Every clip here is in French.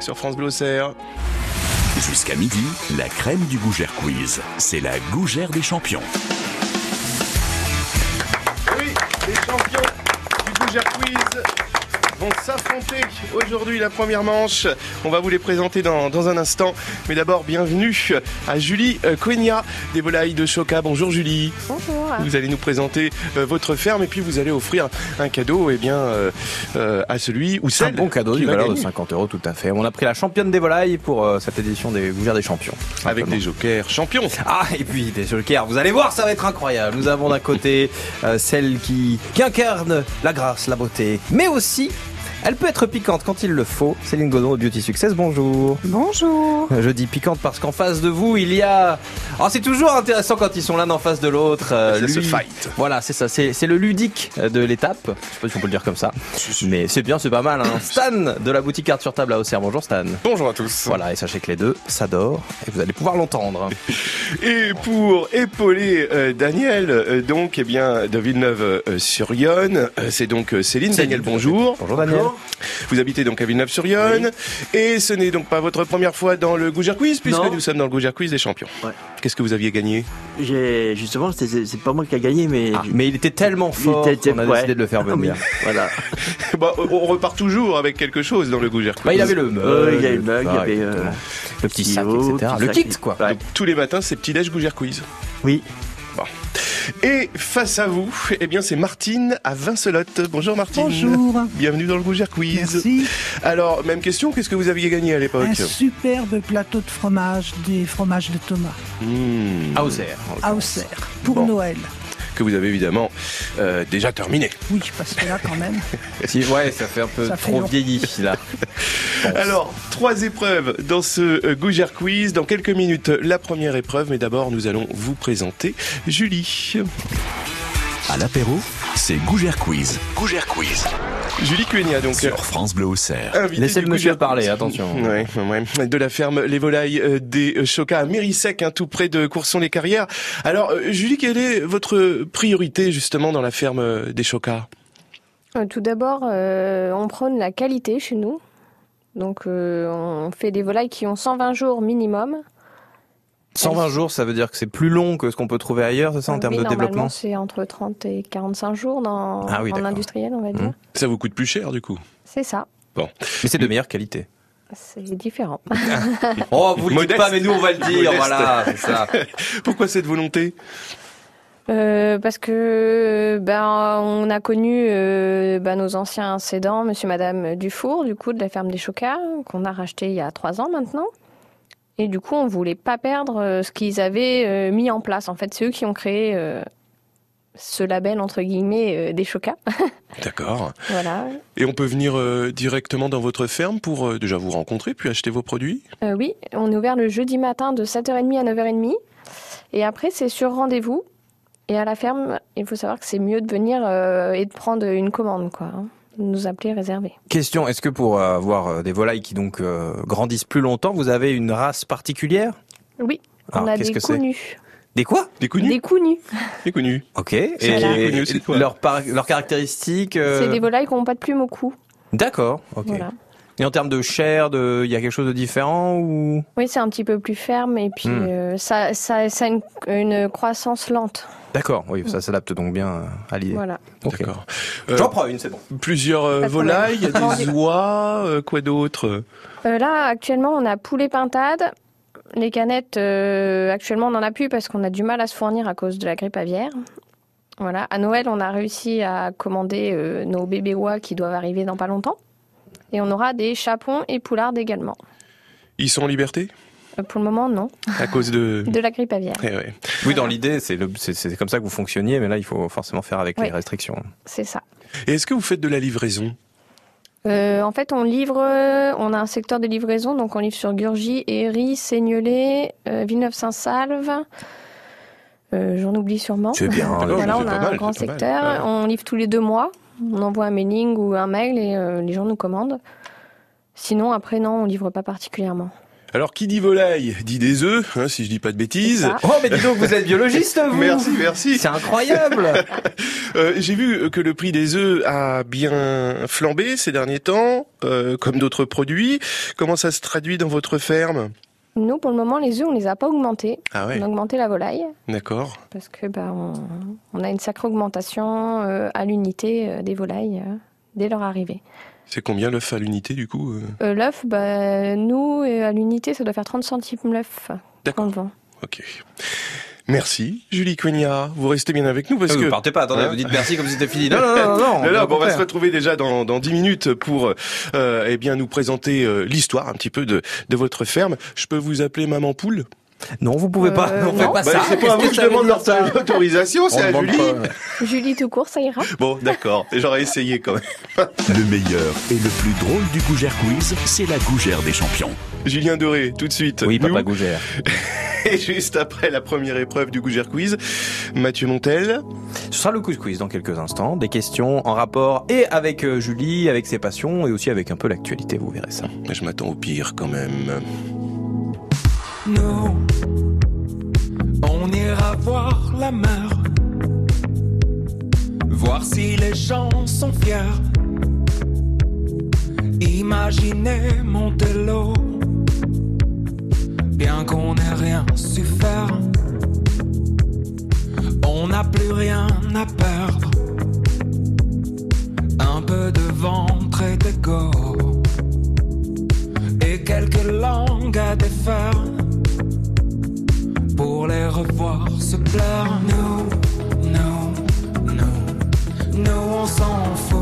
Sur France Bleu. Jusqu'à midi, la crème du Gougère Quiz. C'est la Gougère des champions. Aujourd'hui la première manche. On va vous les présenter dans, dans un instant. Mais d'abord, bienvenue à Julie euh, Coenia des volailles de Choca. Bonjour Julie. Bonjour. Vous allez nous présenter euh, votre ferme et puis vous allez offrir un cadeau eh bien, euh, euh, à celui ou Un celle bon cadeau va valeur de gagner. 50 euros tout à fait. On a pris la championne des volailles pour euh, cette édition des Gougères des champions. Avec des jokers champions. Ah, et puis des jokers, vous allez voir, ça va être incroyable. Nous avons d'un côté euh, celle qui, qui incarne la grâce, la beauté, mais aussi, elle peut être piquante quand il le faut. Céline Godon de Beauty Success, bonjour. Bonjour. Je dis piquante parce qu'en face de vous, il y a... Oh, c'est toujours intéressant quand ils sont l'un en face de l'autre. euh, lui- fight. Voilà, c'est ça, c'est c'est le ludique de l'étape. Je sais pas si on peut le dire comme ça. Mais c'est bien, c'est pas mal. Hein. Stan de la boutique carte sur table à Auxerre. Bonjour Stan. Bonjour à tous. Voilà, et sachez que les deux s'adorent et vous allez pouvoir l'entendre. Et pour épauler euh, Daniel, euh, donc, eh bien, de Villeneuve-sur-Yonne, euh, c'est donc euh, Céline. Céline, Daniel, bonjour. Bonjour Daniel. Vous habitez donc à Villeneuve-sur-Yonne. Et ce n'est donc pas votre première fois dans le Gougère Quiz, puisque Non. nous sommes dans le Gougère Quiz des champions. Ouais. Qu'est-ce que vous aviez gagné? J'ai justement, c'est- pas moi qui a gagné, mais Ah, mais il était tellement fort était- qu'on a ouais. décidé de le faire Ah venir. voilà. Bah, On repart toujours avec quelque chose dans le Gougère Quiz. Bah, il avait le mug, Euh, il y avait le mug, il y avait, euh, le petit sac, etc. petit Le sac, kit, quoi. ouais. Donc, tous les matins, c'est petit-déj Gougère Quiz. Oui. Et face à vous, eh bien, c'est Martine à Vincelotte. Bonjour Martine. Bonjour. Bienvenue dans le Gougère Quiz. Merci. Alors, même question, qu'est-ce que vous aviez gagné à l'époque Un superbe plateau de fromage, des fromages de Thomas, Mmh. L'occurrence. Auxerre, pour Bon. Noël. Que vous avez évidemment euh, déjà terminé. Oui, parce que là, quand même, Si, ouais, ça fait un peu Ça trop vieilli là. Alors, trois épreuves dans ce euh, Gougère Quiz. Dans quelques minutes, la première épreuve, mais d'abord, nous allons vous présenter Julie. À l'apéro, c'est Gougère Quiz. Gougère Quiz. Julie Cuenia, donc. Sur France Bleu Auxerre. Laissez le monsieur parler, attention. Ouais, ouais, de la ferme Les Volailles euh, des euh, Chocas à Mérissec, hein, tout près de Courson-les-Carrières. Alors, euh, Julie, quelle est votre priorité justement dans la ferme des Chocas Tout d'abord, euh, on prône la qualité chez nous. Donc, euh, on fait des volailles qui ont 120 jours minimum. 120 jours, ça veut dire que c'est plus long que ce qu'on peut trouver ailleurs, c'est ça, en termes de développement? c'est entre 30 et 45 jours dans, Ah oui, en d'accord. industriel, on va dire. Mhm. Ça vous coûte plus cher du coup? C'est ça. Mais c'est de meilleure qualité. C'est différent. Oh, vous le dites pas, mais nous on va le dire, Modeste. voilà, c'est ça. Pourquoi cette volonté? Euh, parce que ben on a connu euh, ben, nos anciens cédants, Monsieur, Madame Dufour, du coup de la ferme des Chocas, qu'on a racheté il y a trois ans maintenant. Et du coup, on voulait pas perdre euh, ce qu'ils avaient euh, mis en place. En fait, c'est eux qui ont créé euh, ce label entre guillemets euh, des Chocas. D'accord. voilà. Et on peut venir euh, directement dans votre ferme pour euh, déjà vous rencontrer puis acheter vos produits? Oui, on est ouvert le jeudi matin de 7h30 à 9h30. Et après, c'est sur rendez-vous. Et à la ferme, il faut savoir que c'est mieux de venir et de prendre une commande, quoi. Nous appeler, réserver. Question, est-ce que pour euh, avoir euh, des volailles qui donc euh, grandissent plus longtemps, vous avez une race particulière? Oui, on Alors, a qu'est-ce des que c'est? connus. Des quoi? Des connus Des connus. Des connus. Ok. Et, et- leurs caractéristiques euh, C'est des volailles qui n'ont pas de plume au cou. D'accord, ok. Voilà. Et en termes de chair, de... il y a quelque chose de différent ou? Oui, c'est un petit peu plus ferme et puis Hmm. euh, ça, ça, ça a une, une croissance lente. D'accord, oui, ça s'adapte donc bien euh, à l'idée. Voilà. D'accord. Euh, J'en prends une, c'est bon. plusieurs euh, volailles, il y a des oies, euh, quoi d'autre? Euh, là, actuellement, on a poulet pintade. Les canettes, euh, actuellement, on n'en a plus parce qu'on a du mal à se fournir à cause de la grippe aviaire. Voilà. À Noël, on a réussi à commander euh, nos bébés oies qui doivent arriver dans pas longtemps. Et on aura des chapons et poulardes également. Ils sont en liberté? Euh, pour le moment, non. à cause de... De la grippe aviaire. Eh ouais. Oui, dans l'idée, c'est le- comme ça que vous fonctionniez, mais là, il faut forcément faire avec Oui. les restrictions. C'est ça. Et est-ce que vous faites de la livraison? Euh, en fait, on livre, on a un secteur de livraison, donc on livre sur Gurgy, Héry, Seignelay, euh, Villeneuve-Saint-Salve. Euh, J'en oublie sûrement. C'est bien. C'est on pas a mal, un grand secteur. Ouais. On livre tous les deux mois. On envoie un mailing ou un mail et euh, les gens nous commandent. Sinon, après, non, on livre pas particulièrement. Alors, qui dit volaille dit des œufs, hein, si je dis pas de bêtises. Oh, mais dis donc, vous êtes biologiste, vous Merci, merci. C'est incroyable Euh, J'ai vu que le prix des œufs a bien flambé ces derniers temps, euh, comme d'autres produits. Comment ça se traduit dans votre ferme? Nous, pour le moment, les œufs, on les a pas augmentés. Ah ouais, On a augmenté la volaille d'accord. parce que bah, on, on a une sacrée augmentation euh, à l'unité euh, des volailles euh, dès leur arrivée. C'est combien l'œuf à l'unité du coup l'œuf, bah, nous, à l'unité, ça doit faire 30 centimes l'œuf D'accord. Ok. Merci, Julie Coignard. Vous restez bien avec nous parce Ah, que Vous partez pas, attendez, Hein vous dites merci comme si c'était fini. Non, non, non, non, non. Au bon, on va se retrouver déjà dans, dans 10 minutes pour euh, eh bien nous présenter euh, l'histoire un petit peu de, de votre ferme. Je peux vous appeler Maman Poule Non, vous pouvez pas, Euh, on fait non. pas Bah, ça. C'est pas à vous que je demande l'autorisation, c'est à Julie. pas. Julie tout court, ça ira Bon, d'accord, j'aurais essayé quand même. Le meilleur et le plus drôle du Gougère Quiz, c'est la Gougère des champions. Julien Doré, tout de suite. Oui, papa Gougère. Et juste après la première épreuve du Gougère Quiz, Mathieu Montel. Ce sera le quiz quiz dans quelques instants. Des questions en rapport et avec euh, Julie, avec ses passions et aussi avec un peu l'actualité, vous verrez ça. Je m'attends au pire quand même. Nous, on ira voir la mer, voir si les gens sont fiers. Imaginez Montello, bien qu'on n'ait rien su faire. On n'a plus rien à perdre. Un peu de ventre et d'ego. Quelques langues à défaire pour les revoir se plaire. Nous, nous, nous, nous on s'en fout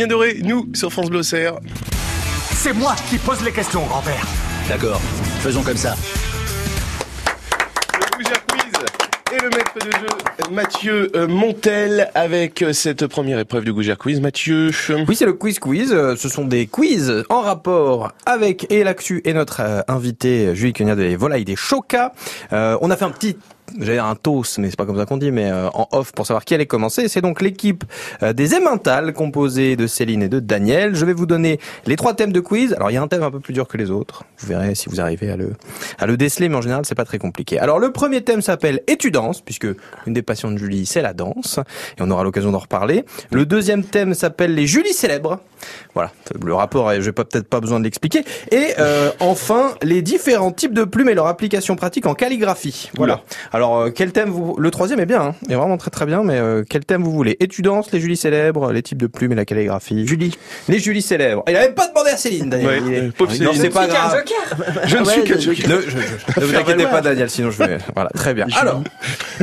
Julien Doré, nous, sur France Bleu. C'est moi qui pose les questions, grand-père. D'accord, faisons comme ça. Le Gougère Quiz et le maître de jeu Mathieu euh, Montel avec euh, cette première épreuve du Gougère Quiz. Mathieu, Oui, c'est le quiz quiz. Euh, Ce sont des quiz en rapport avec et l'actu et notre euh, invité euh, Julie Cogna des Volailles des Choca. Euh, on a fait un petit J'allais dire un toast, mais c'est pas comme ça qu'on dit, mais euh, en off pour savoir qui allait commencer. C'est donc l'équipe euh, des Emmental, composée de Céline et de Daniel. Je vais vous donner les trois thèmes de quiz. Alors il y a un thème un peu plus dur que les autres. Vous verrez si vous arrivez à le à le déceler, mais en général c'est pas très compliqué. Alors le premier thème s'appelle Et tu danses, puisque une des passions de Julie c'est la danse, et on aura l'occasion d'en reparler. Le deuxième thème s'appelle les Julie célèbres. Voilà, le rapport, je n'ai peut-être pas besoin de l'expliquer. Et euh, enfin, les différents types de plumes et leur application pratique en calligraphie. Voilà. Euh, quel thème vous... Le troisième est bien, hein, est vraiment très très bien, mais euh, quel thème vous voulez? Étudiance, les Julie célèbres, les types de plumes et la calligraphie? Julie. Les Julie célèbres. Il a même pas demandé à Céline, Daniel. Est- non, c'est pas grave. Je ne Ouais, suis que Joker. Ne, je- je- ne vous inquiétez pas, Daniel, sinon je vais. Voilà, très bien. Alors,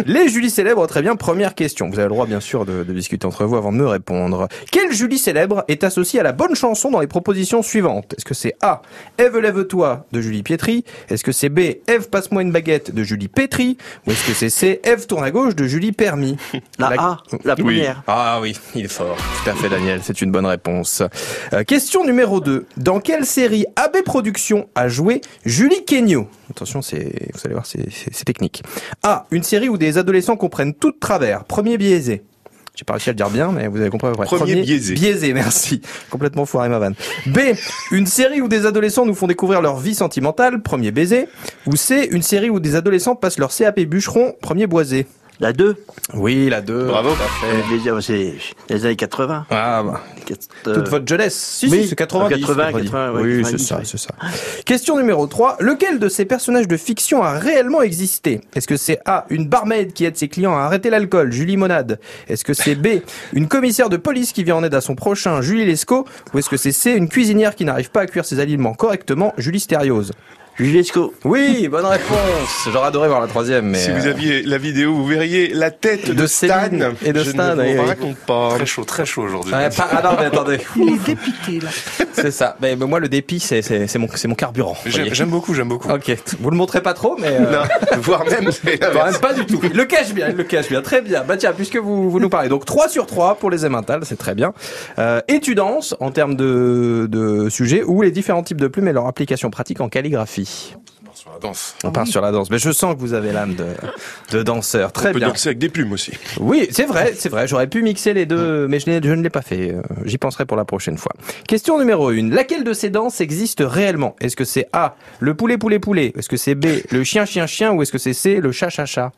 les Julie célèbres, très bien. Première question. Vous avez le droit, bien sûr, de, de discuter entre vous avant de me répondre. Quelle Julie célèbre est associée à la bonne chanson dans les propositions suivantes? Est-ce que c'est A. Ève lève-toi de Julie Pietri? Est-ce que c'est B. Ève passe-moi une baguette de Julie Pétri? Ou est-ce que c'est C. Ève tourne à gauche de Julie Permis La La- A, la première. ah oui, il est fort. Tout à fait, Daniel. C'est une bonne réponse. Euh, question numéro 2. Dans quelle série AB Productions a joué Julie Kenyo Attention, c'est, vous allez voir, c'est, c'est- c'est technique. A. Une série où des adolescents comprennent tout de travers. Premier biaisé. J'ai pas réussi à le dire bien, mais vous avez compris à peu près. Premier biaisé. Biaisé, merci. Complètement foiré ma vanne. B. Une série où des adolescents nous font découvrir leur vie sentimentale. Premier baiser. Ou C. Une série où des adolescents passent leur CAP bûcheron. Premier boisé. La 2. Oui, la 2. Bravo. C'est les années 80. Ah, bah. Quatre- Toute euh, votre jeunesse. Si, oui, si, c'est 90. 80, 90. 80, ouais, oui, 90, c'est ça, ouais. c'est ça. Question numéro 3. Lequel de ces personnages de fiction a réellement existé? Est-ce que c'est A, une barmaid qui aide ses clients à arrêter l'alcool, Julie Monade? Est-ce que c'est B, une commissaire de police qui vient en aide à son prochain, Julie Lescaut? Ou est-ce que c'est C, une cuisinière qui n'arrive pas à cuire ses aliments correctement, Julie Stériose? Julie Lescaut. Oui, bonne réponse. J'aurais adoré voir la troisième, mais... Si vous euh, aviez la vidéo, vous verriez la tête de, De Stan. Et de Je Stan, ne vous raconte pas. Très chaud, très chaud aujourd'hui. ah non, mais attendez. Il est dépité, là. C'est ça. Mais, mais moi, le dépit, c'est, c'est, c'est mon, c'est mon carburant. J'aime beaucoup, j'aime beaucoup. Ok, vous le montrez pas trop, mais euh, Non, voire même, pas du tout. Il le cache bien, il le cache bien, très bien. Bah tiens, puisque vous, vous nous parlez, donc 3 sur 3 pour les émentales, c'est très bien. Euh, étudance en termes de, de sujets ou les différents types de plumes et leur application pratique en calligraphie. Sur la danse. On part sur la danse, mais je sens que vous avez l'âme de, de danseur, très On peut bien. danser avec des plumes aussi. Oui, c'est vrai, c'est vrai. J'aurais pu mixer les deux, mais je, ne l'ai pas fait. Euh, J'y penserai pour la prochaine fois. Question numéro 1. Laquelle de ces danses existe réellement? Est-ce que c'est A, le poulet poulet poulet? Est-ce que c'est B, le chien chien chien? Ou est-ce que c'est C, le chat chat chat?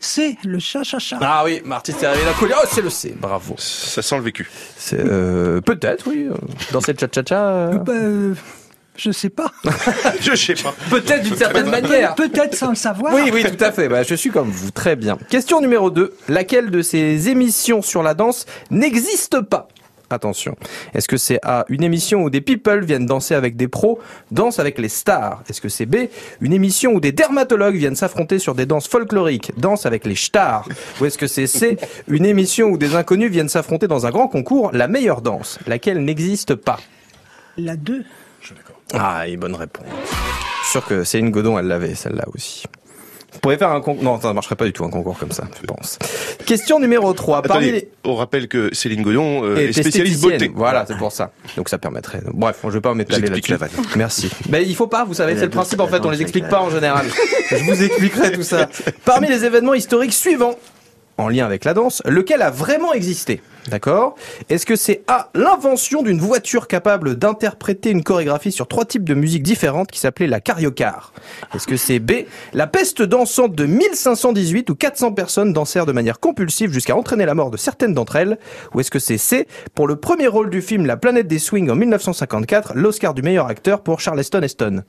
C'est le chat-chat-chat. Ah oui, Marty s'est réveillé d'un coup. Oh, c'est le C. Bravo. Ça sent le vécu. C'est, euh, peut-être, oui. Danser le chat chat chat. euh, Euh, bah, euh, je sais pas. Je sais pas. Peut-être d'une certaine manière. Peut-être sans le savoir. Oui, oui, tout à fait. Bah, je suis comme vous. Très bien. Question numéro 2. Laquelle de ces émissions sur la danse n'existe pas? Attention. Est-ce que c'est A, une émission où des people viennent danser avec des pros, danse avec les stars? Est-ce que c'est B, une émission où des dermatologues viennent s'affronter sur des danses folkloriques, danse avec les stars? Ou est-ce que c'est C, une émission où des inconnus viennent s'affronter dans un grand concours, la meilleure danse? Laquelle n'existe pas? La 2. Ah, et bonne réponse. Je suis sûr que Céline Godon, elle l'avait, celle-là aussi. Vous pourriez faire un concours. Non, ça ne marcherait pas du tout un concours comme ça, je pense. Question numéro 3. Parmi Attendez, les... on rappelle que Céline Godon euh, Et est spécialiste beauté. Voilà, c'est pour ça. Donc ça permettrait. Bref, je vais pas m'étaler là-dessus. la vanne. Merci. Mais il faut pas, vous savez, c'est le principe en fait, on les explique pas en général. Je vous expliquerai tout ça. Parmi les événements historiques suivants, en lien avec la danse, lequel a vraiment existé? D'accord. Est-ce que c'est A, l'invention d'une voiture capable d'interpréter une chorégraphie sur trois types de musique différentes qui s'appelait la cariocar? Est-ce que c'est B, la peste dansante de 1518 où 400 personnes dansèrent de manière compulsive jusqu'à entraîner la mort de certaines d'entre elles? Ou est-ce que c'est C, pour le premier rôle du film La planète des swings en 1954, l'Oscar du meilleur acteur pour Charleston Heston?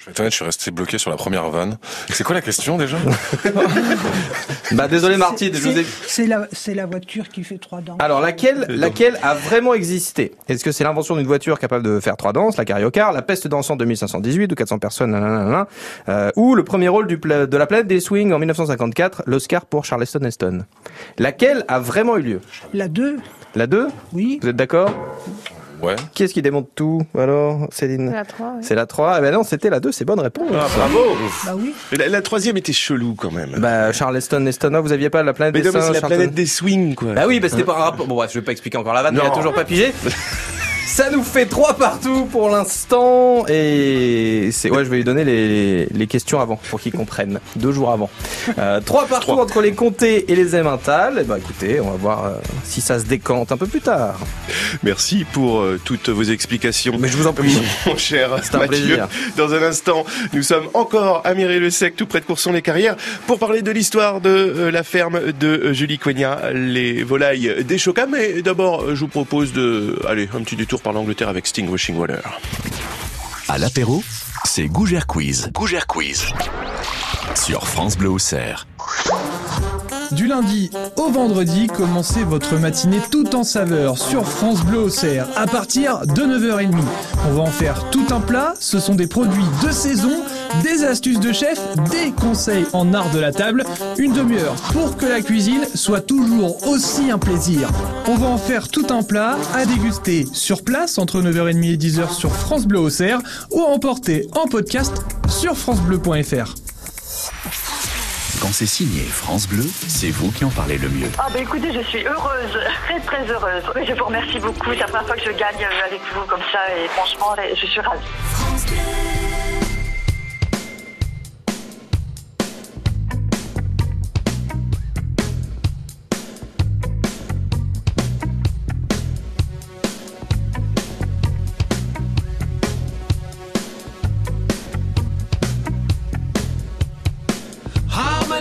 Je vais être honnête, je suis resté bloqué sur la première vanne. C'est quoi la question déjà? Bah désolé Marty, je vous ai... C'est la, c'est la voiture qui fait trois dents. Alors laquelle, laquelle a vraiment existé? Est-ce que c'est l'invention d'une voiture capable de faire trois danses, la cariocar, la peste dansante de 1518 où 400 personnes, nanana, euh, ou le premier rôle du pla- de la planète des swings en 1954, l'Oscar pour Charleston Heston? Laquelle a vraiment eu lieu? La 2, La 2 oui. Vous êtes d'accord? Ouais. Qui est-ce qui démonte tout alors Céline La 3, oui. C'est la 3 Eh ben non, c'était la 2, c'est bonne réponse. Bravo Bah oui. Mais la, la troisième était chelou quand même. Bah Charleston Heston, non, vous aviez pas la planète mais des non, mais singes c'est la Charleston- planète des swings quoi. Bah oui, bah c'était pas un rapport. Bon bref, je vais pas expliquer encore la vanne, mais il a toujours pas pigé. Ça nous fait trois partout pour l'instant. Et c'est ouais, je vais lui donner les, les questions avant pour qu'ils comprennent. Deux jours avant. Euh, trois partout Trois. entre les comtés et les emmentales. Et bah écoutez, on va voir euh, si ça se décante un peu plus tard. Merci pour euh, toutes vos explications. Mais je vous en prie. Mon cher C'est un Mathieu, plaisir. dans un instant, nous sommes encore à Mireille-le-Sec, tout près de Courson-les-Carrières, pour parler de l'histoire de euh, la ferme de Julie Coignat, les volailles des Chocas. Mais d'abord, je vous propose de, aller un petit détour par l'Angleterre avec Sting Washing Water. À l'apéro, c'est Gougère Quiz. Gougère Quiz. Sur France Bleu Auxerre. Du lundi au vendredi, commencez votre matinée tout en saveur sur France Bleu Auxerre à partir de 9h30. On va en faire tout un plat, ce sont des produits de saison, des astuces de chef, des conseils en art de la table, une demi-heure pour que la cuisine soit toujours aussi un plaisir. On va en faire tout un plat à déguster sur place entre 9h30 et 10h sur France Bleu Auxerre ou à emporter en podcast sur francebleu.fr. Quand c'est signé France Bleu, c'est vous qui en parlez le mieux. Ah bah écoutez, je suis heureuse, très très heureuse. Je vous remercie beaucoup. C'est la première fois que je gagne euh, avec vous comme ça et franchement, je suis ravie. How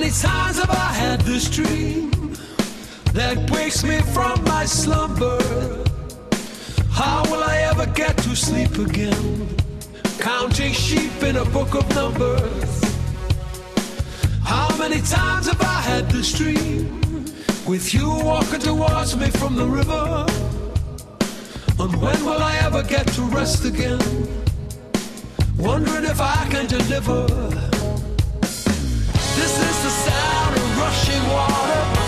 many times have I had this dream that wakes me from my slumber? How will I ever get to sleep again? Counting sheep in a book of numbers. How many times have I had this dream with you walking towards me from the river? And when will I ever get to rest again? Wondering if I can deliver. This is the sound of rushing water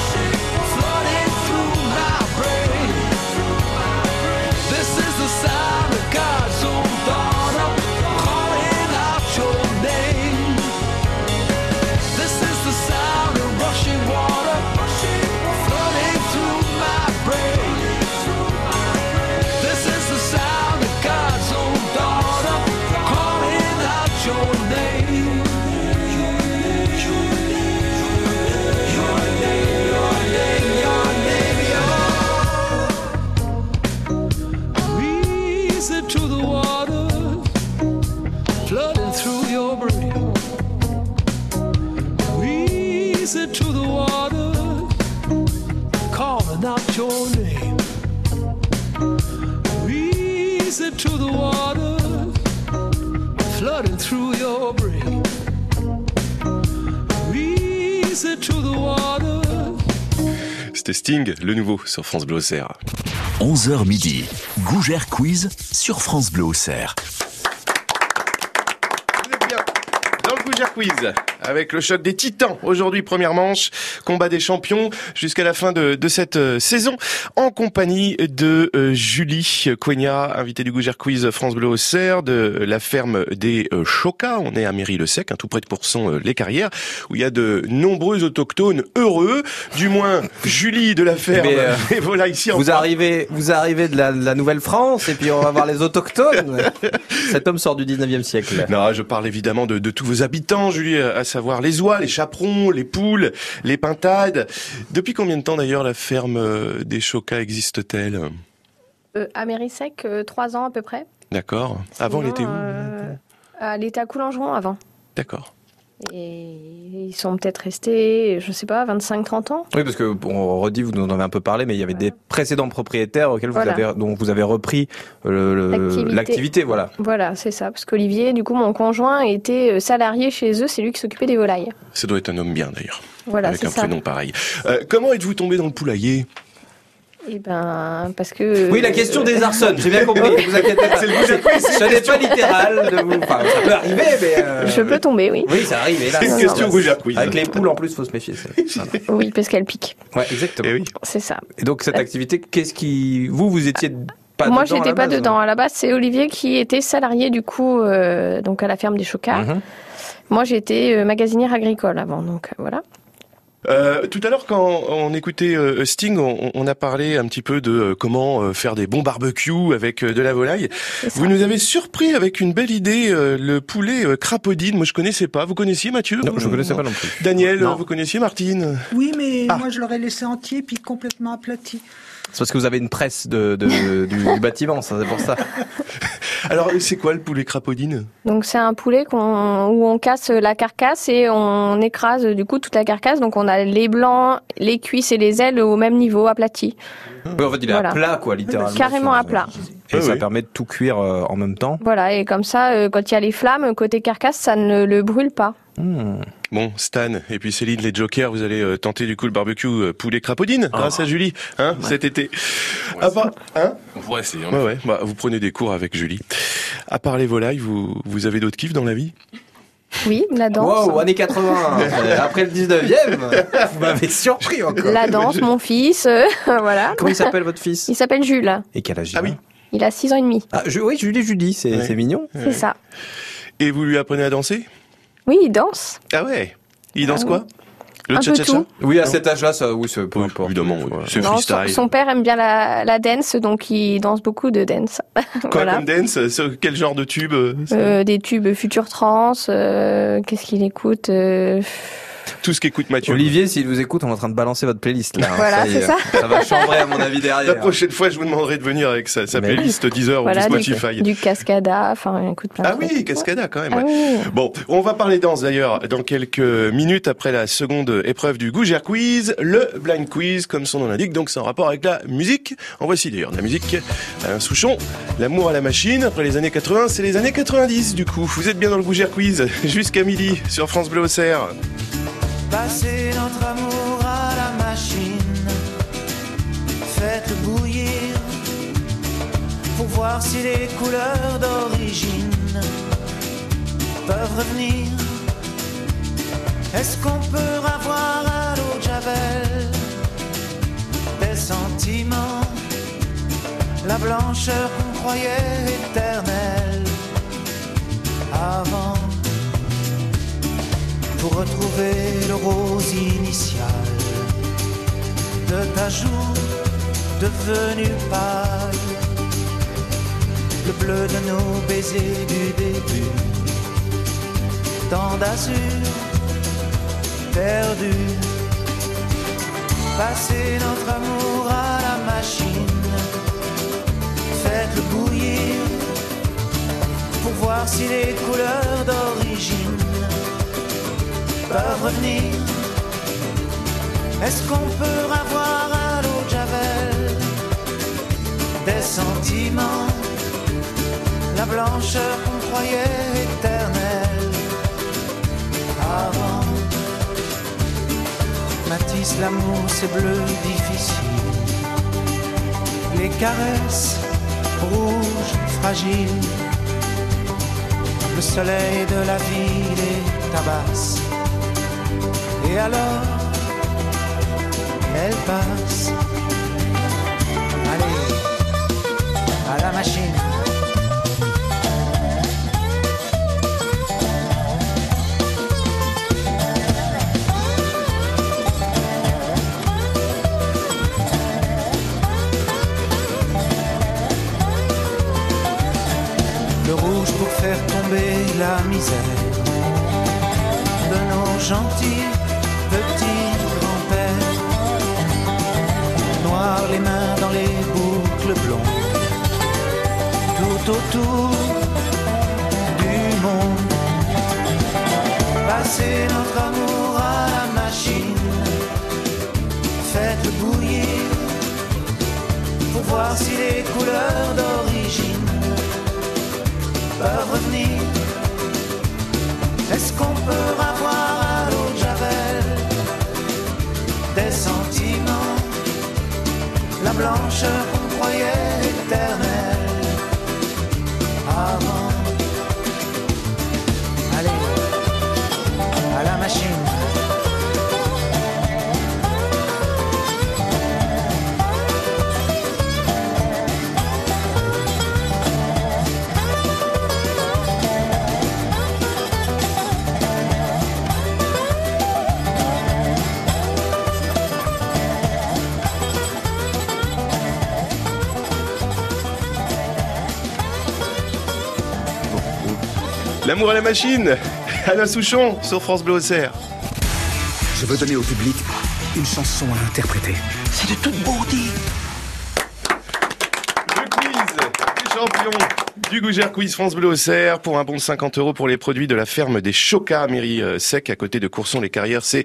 C'était Sting, le nouveau, sur France Bleu Auxerre. 11h midi. Gougère Quiz sur France Bleu Auxerre. Vous êtes bien dans le Gougère Quiz avec le choc des titans. Aujourd'hui, première manche, combat des champions jusqu'à la fin de, de cette euh, saison en compagnie de euh, Julie Coignat, invitée du Gougère Quiz France Bleu Auxerre de la ferme des euh, Chocas. On est à Méry-le-Sec, hein, tout près de Pourson, euh, les Carrières, où il y a de nombreux autochtones heureux, du moins Julie de la ferme. Euh, et voilà ici en Vous arrivez, vous arrivez de la, la Nouvelle-France et puis on va voir les autochtones. Cet homme sort du 19e siècle. Non, je parle évidemment de, de tous vos habitants, Julie, à savoir les oies, les chaperons, les poules, les pintades. Depuis combien de temps d'ailleurs la ferme euh, des Chocas existe-t-elle? Euh, à Mérissec, euh, trois ans à peu près. D'accord. Avant, elle était où euh, Elle était à Coulangeron avant. D'accord. Et ils sont peut-être restés, je sais pas, 25-30 ans. Oui, parce que on redit, vous nous en avez un peu parlé, mais il y avait des précédents propriétaires auxquels vous Voilà. avez, dont vous avez repris euh, L'activité. voilà. Voilà, c'est ça. Parce qu'Olivier, du coup, mon conjoint, était euh, salarié chez eux. C'est lui qui s'occupait des volailles. Ça doit être un homme bien d'ailleurs. Voilà, avec c'est un ça. prénom pareil. Euh, comment êtes-vous tombé dans le poulailler? Et ben, parce que. Oui, la question des arçonnes, j'ai bien compris, ne vous inquiétez pas. C'est le Ce n'est pas littéral de vous. Enfin, ça peut arriver, mais. euh, Je peux tomber, oui. Oui, ça arrive. C'est une question Gougère Quiz. Avec les poules, en plus, faut se méfier. Oui, parce qu'elle pique. Ouais, exactement. Eh oui. C'est ça. Et donc, cette activité, qu'est-ce qui. Vous, vous étiez pas Moi, j'étais pas base, dedans hein à la base. C'est Olivier qui était salarié, du coup, euh, donc à la ferme des Chocas. Mhm. Moi, j'étais euh, magasinière agricole avant, donc euh, voilà. Euh, tout à l'heure, quand on écoutait euh, Sting, on, on a parlé un petit peu de euh, comment euh, faire des bons barbecues avec euh, de la volaille. Vous nous avez surpris avec une belle idée, euh, le poulet euh, crapaudine. Moi, je connaissais pas. Vous connaissiez, Mathieu Non, je connaissais pas non plus. Daniel, Non. vous connaissiez Martine Oui, mais Ah. moi je l'aurais laissé entier puis complètement aplati. C'est parce que vous avez une presse de, de- du, du bâtiment, ça, c'est pour ça. Alors, c'est quoi le poulet crapaudine? Donc c'est un poulet qu'on où on casse la carcasse et on écrase du coup toute la carcasse. Donc on a les blancs, les cuisses et les ailes au même niveau, aplatis. Oui, en fait, il est Voilà. à plat, quoi, littéralement. Carrément à plat. Et Ah ça oui. permet de tout cuire euh, en même temps. Voilà, et comme ça, euh, quand il y a les flammes, côté carcasse, ça ne le brûle pas. Hmm. Bon, Stan et puis Céline, les Jokers, vous allez euh, tenter du coup le barbecue euh, poulet crapaudine grâce à Julie, hein, cet été. À part, hein On pourrait essayer. Ouais, ouais. Bah, vous prenez des cours avec Julie. À part les volailles, vous, vous avez d'autres kiffs dans la vie? Oui, la danse. Wow, années 80. euh, Après le 19e, vous m'avez surpris encore. La danse, mon fils, euh, voilà. Comment il s'appelle votre fils? Il s'appelle Jules. Et quel âge il Ah a? oui. Il a 6 ans et demi. Ah, je, oui, Julie Judy, c'est Ouais. c'est mignon. C'est ça. Et vous lui apprenez à danser? Oui, il danse. Ah ouais Il danse Ah quoi Le Un peu cha-cha-cha tout. Oui, à cet âge-là, ça, oui, c'est peu Oui, importe. évidemment, oui. C'est Non, son, freestyle. son père aime bien la, la dance, donc il danse beaucoup de dance. Quoi voilà. comme dance? Sur Quel genre de tube euh, Euh, des tubes Future Trans, euh, qu'est-ce qu'il écoute euh, Tout ce qu'écoute Mathieu. Olivier, s'il vous écoute, on est en train de balancer votre playlist là. Voilà, c'est est. ça. Ça va chambrer à mon avis La derrière. prochaine fois, je vous demanderai de venir avec sa, sa Mais- playlist Deezer Voilà, ou du, Spotify. du Cascada, enfin, il écoute plein de Ah trucs. oui, Cascada quand même. Ah ouais. oui. Bon, on va parler danse d'ailleurs dans quelques minutes après la seconde épreuve du Gougère Quiz, le blind quiz comme son nom l'indique, donc c'est en rapport avec la musique. En voici d'ailleurs de la musique. Alain Souchon, l'amour à la machine, après les années 80, c'est les années 90 du coup. Vous êtes bien dans le Gougère Quiz jusqu'à midi sur France Bleu Auxerre. Passez notre amour à la machine, faites bouillir pour voir si les couleurs d'origine peuvent revenir. Est-ce qu'on peut avoir à l'eau de Javel des sentiments, la blancheur qu'on croyait éternelle avant? Pour retrouver le rose initial de ta joue devenue pâle, le bleu de nos baisers du début, tant d'azur perdu, passer notre amour à la machine, faites-le bouillir pour voir si les couleurs d'origine peuvent revenir. Est-ce qu'on peut avoir à l'eau de Javel? Des sentiments, la blancheur qu'on croyait éternelle avant? Matisse, l'amour, c'est bleu difficile. Les caresses rouges, fragiles. Le soleil de la ville est tabasse. Et alors, elle passe. Allez, à la machine. Le rouge pour faire tomber la misère de nos autour du monde. Passer notre amour à la machine, faites bouillir pour voir si les couleurs d'origine peuvent revenir. Est-ce qu'on peut avoir à l'eau de Javel des sentiments, la blancheur qu'on croyait L'amour à la machine, Alain Souchon sur France Bleu Auxerre. Je veux donner au public une chanson à interpréter. C'est de toute beauté. Du Gougère Quiz France Bleu Auxerre pour un bon de 50 euros pour les produits de la ferme des Chocas, mairie euh, sec à côté de Courson-les-Carrières. C'est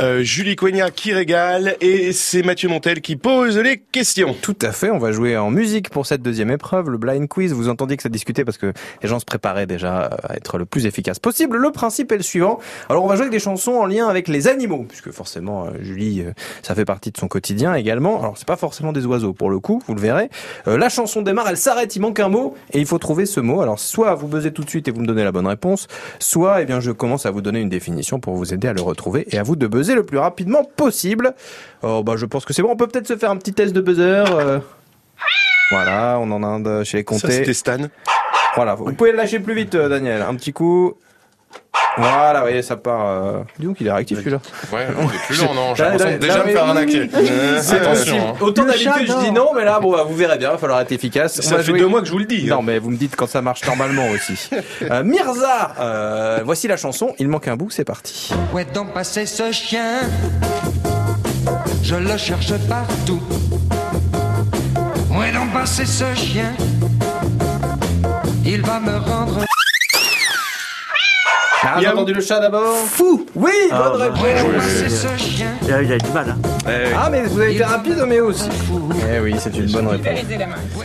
euh, Julie Coignat qui régale et c'est Mathieu Montel qui pose les questions. Tout à fait, on va jouer en musique pour cette deuxième épreuve, le blind quiz. Vous entendiez que ça discutait parce que les gens se préparaient déjà à être le plus efficace possible. Le principe est le suivant. Alors on va jouer avec des chansons en lien avec les animaux, puisque forcément euh, Julie, euh, ça fait partie de son quotidien également. Alors c'est pas forcément des oiseaux pour le coup, vous le verrez. Euh, la chanson démarre, elle s'arrête, il manque un mot et il faut trouver ce mot. Alors soit vous buzzez tout de suite et vous me donnez la bonne réponse, soit eh bien je commence à vous donner une définition pour vous aider à le retrouver et à vous de buzzer le plus rapidement possible. Oh bah je pense que c'est bon, on peut peut-être se faire un petit test de buzzer. euh. Voilà, on en a un de chez les Ça comtés. c'était Stan. Voilà, vous pouvez le lâcher plus vite, euh, Daniel. Un petit coup. Voilà, vous voyez, ça part. Euh... Dis donc, il est réactif celui-là. Ouais, il est plus lent, non J'ai Là, l'impression de déjà me faire arnaquer. C'est Attention. hein. Autant d'habitude, je dis non, mais là, bon, bah, vous verrez bien, il va falloir être efficace. Ça fait deux mois que je vous le dis. hein. Non, mais vous me dites quand ça marche normalement aussi. Euh, Mirza, euh, voici la chanson. Il manque un bout, c'est parti. Où est donc passé ce chien Je le cherche partout. Où est donc passé ce chien Il va me rendre Ah, j'ai a- entendu le chat d'abord Fou Oui, Ah, bonne bah, réponse. Chien Il a, a du mal, hein. Eh, Ah, mais vous avez été rapide, mais aussi. Eh oui, c'est une bonne réponse.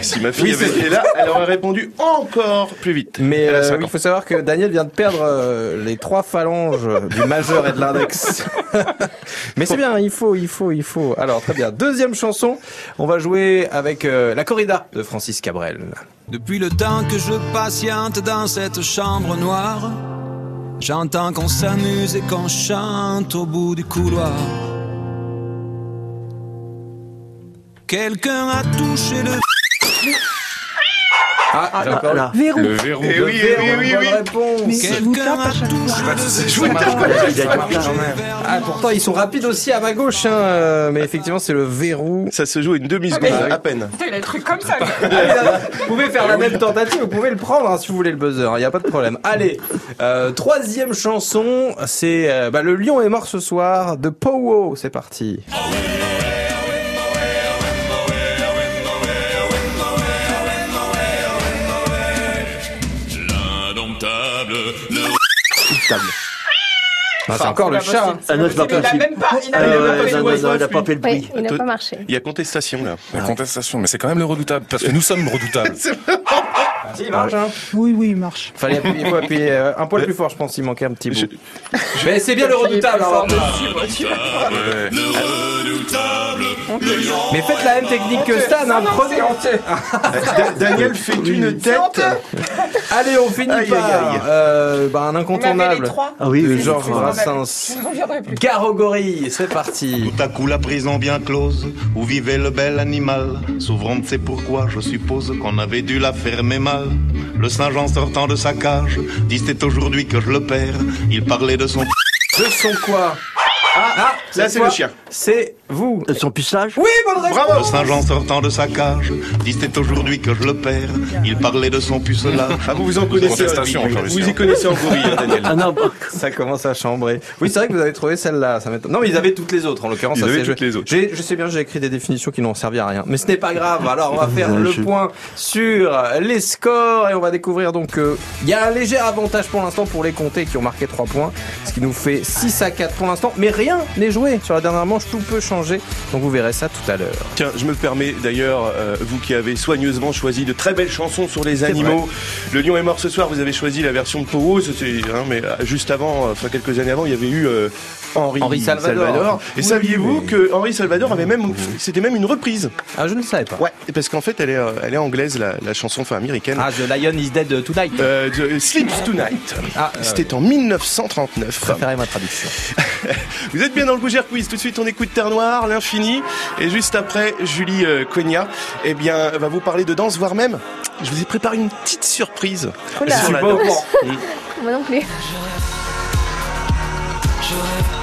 si ma fille Oui, avait été là, elle aurait répondu encore plus vite. Mais euh, il faut savoir que Daniel vient de perdre euh, les trois phalanges du majeur et de l'index. Mais c'est bien, il faut, il faut, il faut. Alors très bien. Deuxième chanson, on va jouer avec euh, la corrida de Francis Cabrel. Depuis le temps que je patiente dans cette chambre noire, j'entends qu'on s'amuse et qu'on chante au bout du couloir. Quelqu'un a touché le... Ah, là. Verrou. Le verrou. Eh oui, eh oui, oui, oui. réponse. Mais je vous tape à chaque fois. Je vous tape quoi Il a du mal, quand même. Ah, pourtant ils sont rapides aussi à ma gauche, hein, mais effectivement c'est le verrou. Ça se joue à une demi-seconde, à peine. Il a le truc comme ça. vous pouvez faire la même tentative, vous pouvez le prendre hein, si vous voulez le buzzer, il n'y a pas de problème. Allez, euh, troisième chanson, c'est euh, bah, Le lion est mort ce soir de Powo, c'est parti. Ah, c'est encore le chat. hein. Ah non, Il pas même pas. Il a Ah même pas fait le bruit. il a pas fait le Oui, bruit. il n'a pas marché. Il y a contestation là. La contestation, mais c'est quand même le redoutable, parce que nous sommes redoutables. Si, il marche, hein. Oui, oui, il marche. Fallait appuyer, il faut appuyer euh, un poil plus fort, je pense, il manquait un petit bout. Mais c'est bien le redoutable. alors. Ouais. Mais faites la même technique que Stan, hein, prenez. Da- Daniel fait une tête. Allez, on finit Aïe, par aïe, aïe. euh, bah, un incontournable. Ah oui, de oui. Georges Brassens. Garogori, c'est parti. Tout à coup la prison bien close, où vivait le bel animal. S'ouvrant de c'est pourquoi, je suppose qu'on avait dû la fermer mal. Le Saint-Jean sortant de sa cage, dit c'est aujourd'hui que je le perds. Il parlait de son... De son quoi? Ah, Là, c'est le chien. C'est vous. Son pucelage Oui, bonne réponse. Le Saint-Jean sortant de sa cage, dit c'est aujourd'hui que je le perds. Il parlait de son pucelage. Ah, vous vous en connaissez. Encore Vous y connaissez en gorille, hein, Daniel. Ah non, Ça commence à chambrer. Oui, c'est vrai que vous avez trouvé celle-là. Ça m'étonne. non, mais ils avaient toutes les autres, en l'occurrence. Ils ça, avaient toutes je- les autres. j'ai- Je sais bien, j'ai écrit des définitions qui n'ont servi à rien. Mais ce n'est pas grave. Alors, on va faire le point sur les scores et on va découvrir donc euh, il y a un léger avantage pour l'instant pour les comtés qui ont marqué 3 points. Ce qui nous fait 6 à 4 pour l'instant. Mais rien n'est joué. Sur la dernière manche, tout peut changer. Donc, vous verrez ça tout à l'heure. Tiens, je me permets d'ailleurs, euh, vous qui avez soigneusement choisi de très belles chansons sur les animaux. Le lion est mort ce soir, vous avez choisi la version de Powo, c'était, hein, mais euh, juste avant, euh, enfin quelques années avant, il y avait eu euh, Henri, Henri Salvador. Et Oui, saviez-vous mais- que Henri Salvador avait même, c'était même une reprise? Ah, je ne le savais pas. Ouais, parce qu'en fait, elle est, euh, elle est anglaise, la, la chanson, enfin américaine. Ah, The Lion is Dead Tonight. Euh, de Sleeps Tonight. Ah, euh, C'était en 1939. préférez ma traduction. Vous êtes bien dans le Gougère Quiz. Tout de suite, on écoute Terre Noire, l'infini. Et juste après, Julie euh, Cogna, eh bien, va vous parler de danse, voire même, je vous ai préparé une petite surprise. Oula. sur la Je suis pas au danse. courant. Mm. Moi non plus. Je rêve que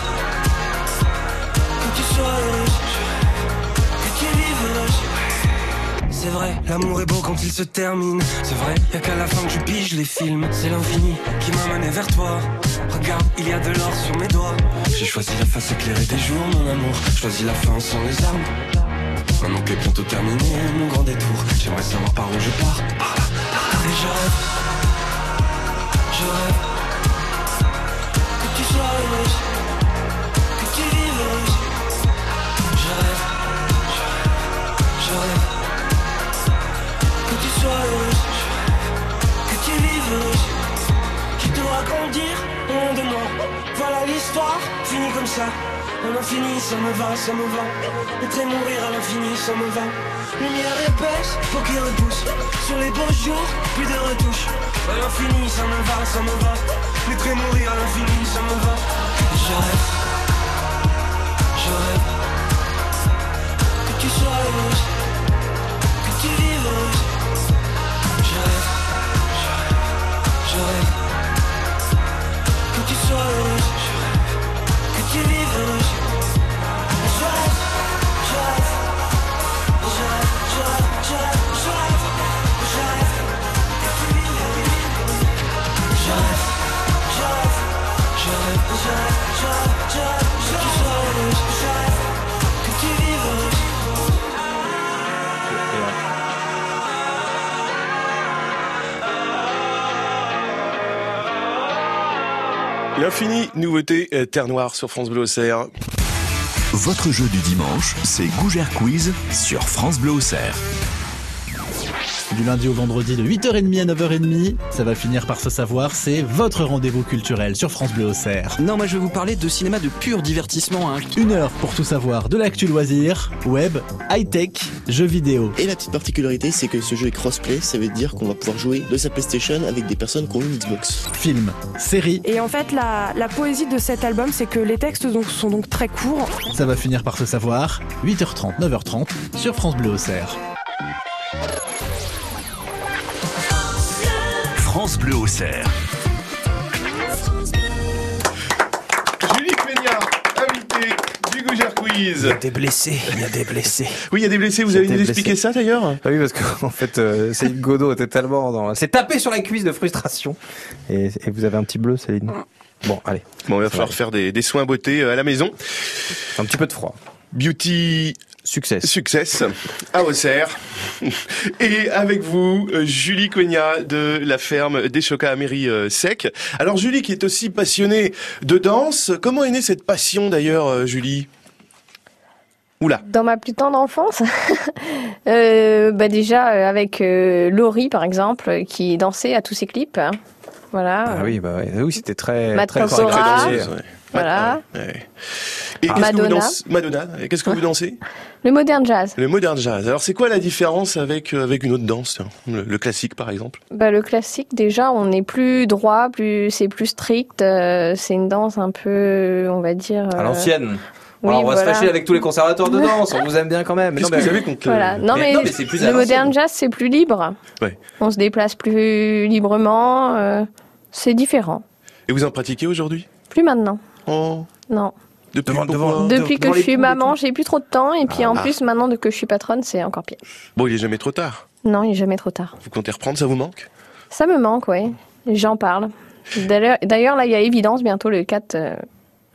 C'est vrai, l'amour est beau quand il se termine. C'est vrai, y a qu'à la fin que je pige les films. C'est l'infini qui m'a mené vers toi. Regarde, il y a de l'or sur mes doigts. J'ai choisi la face éclairée des jours, mon amour. Choisi la fin sans les armes. Maintenant qu'est bientôt terminé mon grand détour, j'aimerais savoir par où je pars. Et je rêve. Je rêve. Dire de. Voilà l'histoire, finie comme ça. À l'infini, ça me va, ça me va. Être mourir à l'infini, ça me va. Lumière épaisse, paupières douces. Sur les beaux jours, plus de retouches. À l'infini, ça me va, ça me va. Être mourir à l'infini, ça me va. Je rêve. Je rêve. Que tu sois heureuse. Que tu vives heureuse. Je rêve. Je rêve. Que tu sois heureuse. Que tu. L'infini nouveauté euh, Terre Noire sur France Bleu Auxerre. Votre jeu du dimanche, c'est Gougère Quiz sur France Bleu Auxerre. Du lundi au vendredi de 8h30 à 9h30, ça va finir par se savoir, c'est votre rendez-vous culturel sur France Bleu Auxerre. Non, moi je vais vous parler de cinéma de pur divertissement. Hein. Une heure pour tout savoir de l'actu loisir, web, high-tech, jeux vidéo. Et la petite particularité, c'est que ce jeu est crossplay, ça veut dire qu'on va pouvoir jouer de sa PlayStation avec des personnes qui ont une Xbox. Film, série, Et en fait, la, la poésie de cet album, c'est que les textes donc, sont donc très courts. ça va finir par se savoir, 8h30, 9h30 sur France Bleu Auxerre. Bleu Auxerre. Julie Peña, invitée du Gougère Quiz. Il y a des blessés, il y a des blessés. Oui, il y a des blessés, vous Il y a allez des nous expliquer ça d'ailleurs? Ah Oui, parce qu'en fait, euh, Céline Godot était tellement dans... S'est tapée sur la cuisse de frustration. Et, et vous avez un petit bleu, Céline? Bon, allez. Bon, il va falloir faire des, des soins beauté euh, à la maison. Un petit peu de froid. Beauty Success. Success à Auxerre. Et avec vous, euh, Julie Cogna de la ferme des Chocas à Mairie euh, Sec. Alors Julie qui est aussi passionnée de danse, comment est née cette passion d'ailleurs euh, Julie? Oula. Dans ma plus tendre enfance, euh, bah déjà avec euh, Laurie par exemple, qui dansait à tous ses clips. hein. Voilà. Ah oui, bah oui, c'était très, Matt très Ouais. Voilà. Ouais. Et Ah. qu'est-ce que vous Madonna. dansez Madonna. Et Qu'est-ce que vous dansez Le modern jazz. Le modern jazz. Alors c'est quoi la différence avec euh, avec une autre danse tiens le, le classique par exemple Bah, le classique, déjà, on est plus droit, plus c'est plus strict. euh, c'est une danse un peu, on va dire. À euh, l'ancienne. oui, Alors, on va voilà. se fâcher avec tous les conservateurs de danse, on vous aime bien quand même. Mais non, que mais- vous avez contre Voilà. Non mais, non, mais c'est plus le modern jazz, c'est plus libre. Ouais. On se déplace plus librement. euh, c'est différent. Et vous en pratiquez aujourd'hui Plus maintenant. Oh. Non. Depuis Devant- pourquoi devant- Depuis que je suis maman, j'ai plus trop de temps. Et puis en Ah. plus, maintenant que je suis patronne, c'est encore pire. Bon, il est jamais trop tard. Non, il est jamais trop tard. Vous comptez reprendre, ça vous manque? Ça me manque, ouais. J'en parle. D'ailleurs, là, il y a évidence bientôt le 4 euh,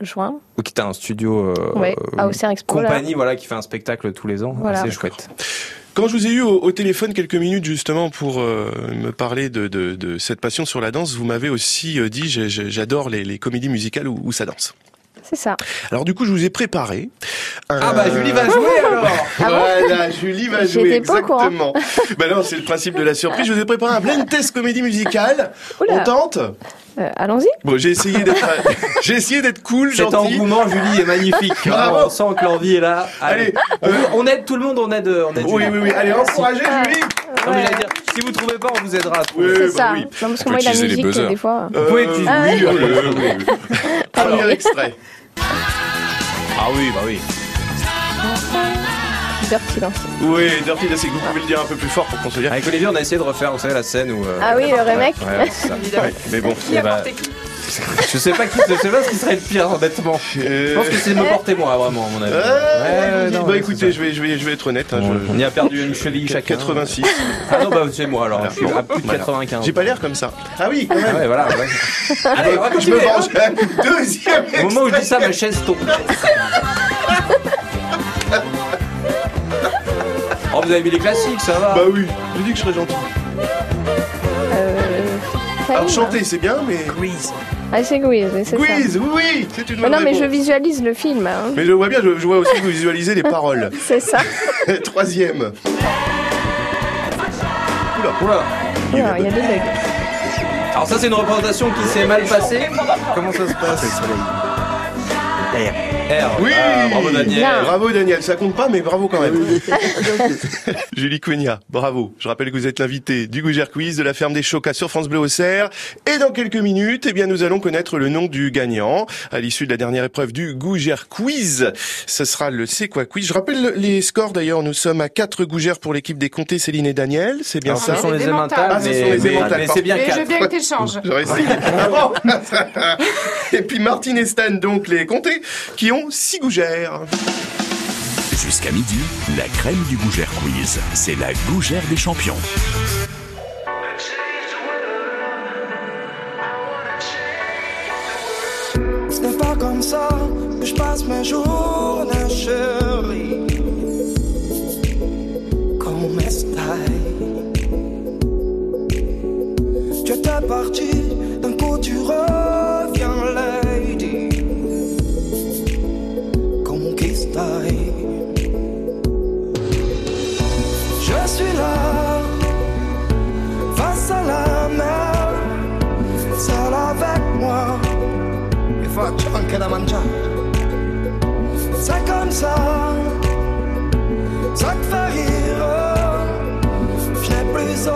juin. Ou qui t'a un studio. euh, Ouais, à Auxerre Expo, là. Compagnie, voilà, qui fait un spectacle tous les ans. Voilà. C'est chouette. Quand je vous ai eu au, au téléphone quelques minutes justement pour euh, me parler de, de, de cette passion sur la danse, vous m'avez aussi euh, dit j'adore les, les comédies musicales où, où ça danse. C'est ça. Alors du coup, je vous ai préparé. un- Ah bah, Julie va jouer, alors. Ah bon Voilà, Julie va jouer, exactement. bah non, c'est le principe de la surprise. Je vous ai préparé un blind test comédie musicale. On tente Euh, Allons-y. Bon, j'ai essayé d'être, j'ai essayé d'être cool, Cet gentil. engouement, Julie, est magnifique. Bravo. On sent que l'envie est là. Allez, on, on aide tout le monde, on aide, on aide Oui, Julie. oui, oui. Allez, encouragez Julie. Non, mais j'allais dire, si vous trouvez pas, on vous aidera. à trouver. C'est ça. Non, parce que moi, la musique, des fois. Vous pouvez utiliser. Ah oui, oui, oui. Premier extrait. Ah oui, bah oui. Dirty Dancing. Oui, Dirty Dancing, vous pouvez le dire un peu plus fort pour qu'on se dise. Avec Olivier, on a essayé de refaire, vous savez, la scène où. euh, Ah oui, le remake. Ouais, ouais, c'est ça. Ouais, mais bon. Eh ben, je sais pas qui, je sais pas ce qui serait le pire, honnêtement. Je pense que c'est de me porter moi, vraiment, à mon avis. Euh, Ouais, non, bah ouais, écoutez, je vais, je vais, je vais être honnête. hein, je- On y a perdu une cheville chacun. 86. Ah non, bah c'est moi alors, je suis à plus de Voilà. 95. J'ai pas l'air comme ça. Ah oui, quand même. Ah ouais, voilà. ouais. Allez, on va je me venge. Deuxième Au moment où je dis ça, ma chaise tombe. Oh, vous avez mis les classiques, ça va Bah oui, j'ai dit que je serais gentil. Euh, Alors chanter c'est bien, mais. Quiz. Ah, c'est quiz, oui, c'est ça. Quiz, oui, oui, c'est une Mais bonne non, mais je visualise le film. hein. Mais je vois bien, je, je vois aussi que vous visualisez les paroles. C'est ça. Troisième. Oula. Oula. Alors, il y a des bugs. Alors ça c'est une représentation qui s'est mal passée. Comment ça se passe? R. Oui Ah, bravo Daniel. Bravo Daniel, ça compte pas mais bravo quand même. Julie Cogna, bravo. Je rappelle que vous êtes l'invité du Gougère Quiz de la ferme des Chocas sur France Bleu Auxerre. Et dans quelques minutes, eh bien, nous allons connaître le nom du gagnant à l'issue de la dernière épreuve du Gougère Quiz. Ce sera le C'est quoi Quiz? Je rappelle les scores d'ailleurs. Nous sommes à 4 Gougères pour l'équipe des comtés Céline et Daniel. C'est bien Alors, ça? ce sont les émentales, Ah, ce mais- sont les mais- émentales. mais c'est bien. Et je viens que t'échanges. J'aurais essayé. Ah bon et puis Martine et Stan, donc les comtés, qui ont 6 gougères. Jusqu'à midi, la crème du Gougère Quiz. C'est la Gougère des champions. Ce n'est pas comme ça que je passe mes journées, chérie. Comme style. Tu étais parti, d'un coup tu reviens, C'est comme ça, ça te fait rire. Je n'ai plus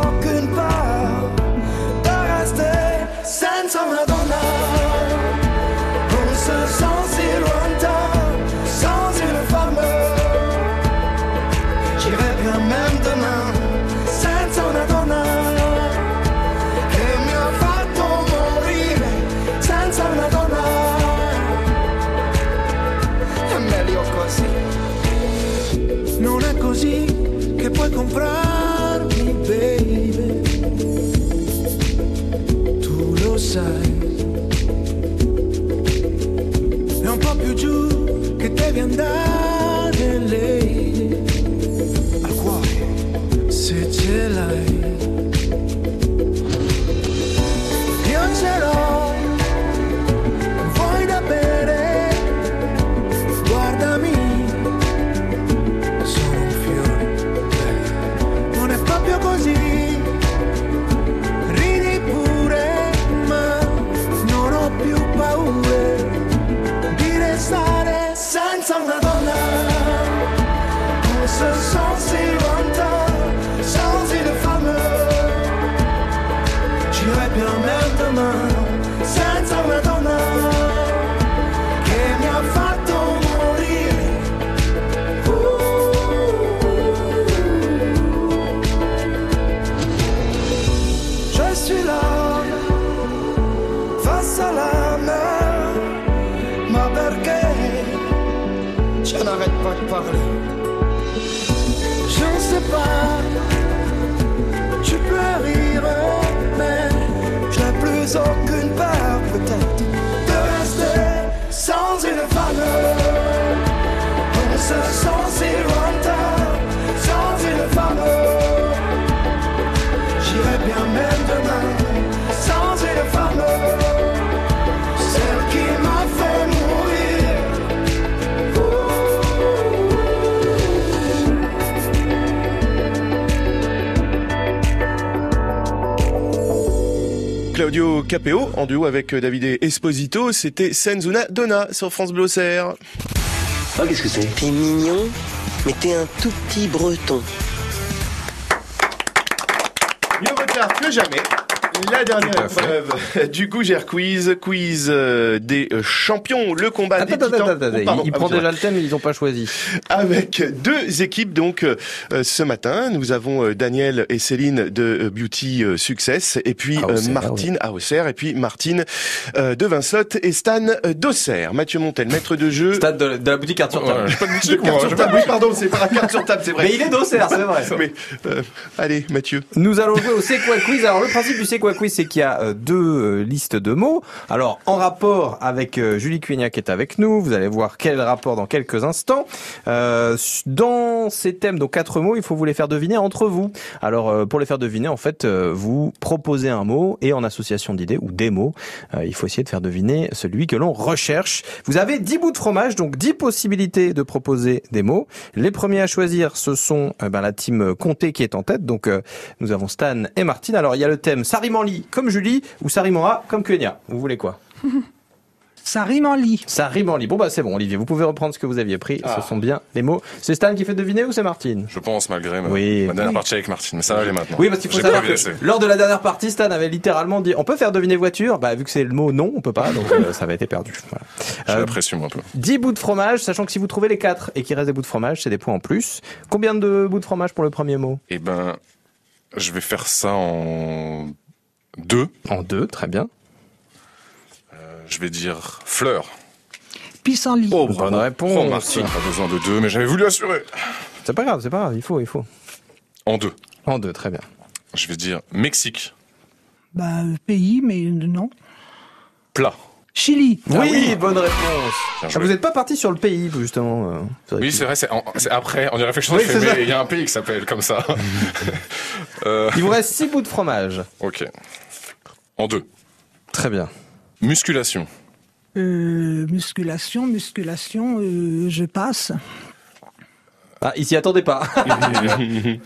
Claudio Capeo en duo avec Davide Esposito. C'était Senzuna Donna sur France Bleu. Oh, qu'est-ce que c'est? T'es mignon, mais t'es un tout petit breton. Mieux vaut tard que jamais. La dernière épreuve du Gougère Quiz, quiz euh, des euh, champions, le combat Attends, des attends, titans. attends, attends, Oh, pardon, il, ah, prend déjà le thème, ils n'ont pas choisi. Avec deux équipes donc euh, ce matin, nous avons Daniel et Céline de Beauty Success et puis Auxerre, Martine à Auxerre et puis Martine de Vinsotte et Stan d'Auxerre. Mathieu Montel, maître de jeu. Stade de, de la boutique carte sur table. Ouais, j'ai pas de De boutique, carte moi. sur table, oui pardon, c'est pas la carte sur table, c'est vrai. Mais il est d'Auxerre, c'est vrai. Mais, euh, allez Mathieu. Nous allons jouer au C'est quoi quiz. Alors le principe du C'est quoi quiz, c'est qu'il y a euh, deux euh, listes de mots. Alors en rapport avec euh, Julie Cuignac qui est avec nous, vous allez voir quel rapport dans quelques instants. Dans ces thèmes, donc quatre mots, il faut vous les faire deviner entre vous. Alors pour les faire deviner, en fait, vous proposez un mot et en association d'idées ou des mots, il faut essayer de faire deviner celui que l'on recherche. Vous avez 10 bouts de fromage, donc 10 possibilités de proposer des mots. Les premiers à choisir, ce sont ben, la team Comté qui est en tête. Donc nous avons Stan et Martine. Alors il y a le thème ça rime en lit comme Julie ou ça rime en A comme Kenya. Vous voulez quoi Ça rime en lit. Ça rime en lit. Bon bah c'est bon Olivier, vous pouvez reprendre ce que vous aviez pris. Ah. Ce sont bien les mots. C'est Stan qui fait deviner ou c'est Martine? Je pense, malgré ma, Oui. ma dernière partie avec Martine. Mais ça va aller maintenant. Oui, parce qu'il faut savoir que lors de la dernière partie, Stan avait littéralement dit on peut faire deviner voiture? Bah vu que c'est le mot non, on peut pas, donc euh, ça va été perdu. Voilà. J'ai Euh, un peu. 10 bouts de fromage, sachant que si vous trouvez les 4 et qu'il reste des bouts de fromage, c'est des points en plus. Combien de bouts de fromage pour le premier mot? Eh ben, je vais faire ça en deux. En deux, très bien. Euh, je vais dire fleur. Pissenlit. Oh, Bonne réponse. Oh, Martine, pas besoin de deux, mais j'avais voulu assurer. C'est pas grave, c'est pas grave, il faut, il faut. En deux. En deux, très bien. Je vais dire Mexique. Bah, pays, mais non. Plat. Chili. oui, bonne réponse. Ah, vous n'êtes pas parti sur le pays, justement. euh, Oui, c'est vrai, c'est après. En y réfléchissant, Oui, mais il y a un pays qui s'appelle comme ça. Euh, Il vous reste 6 bouts de fromage. ok. En deux. Très bien. Musculation. Euh, musculation, musculation, euh, je passe. Ah, il s'y attendait pas. Il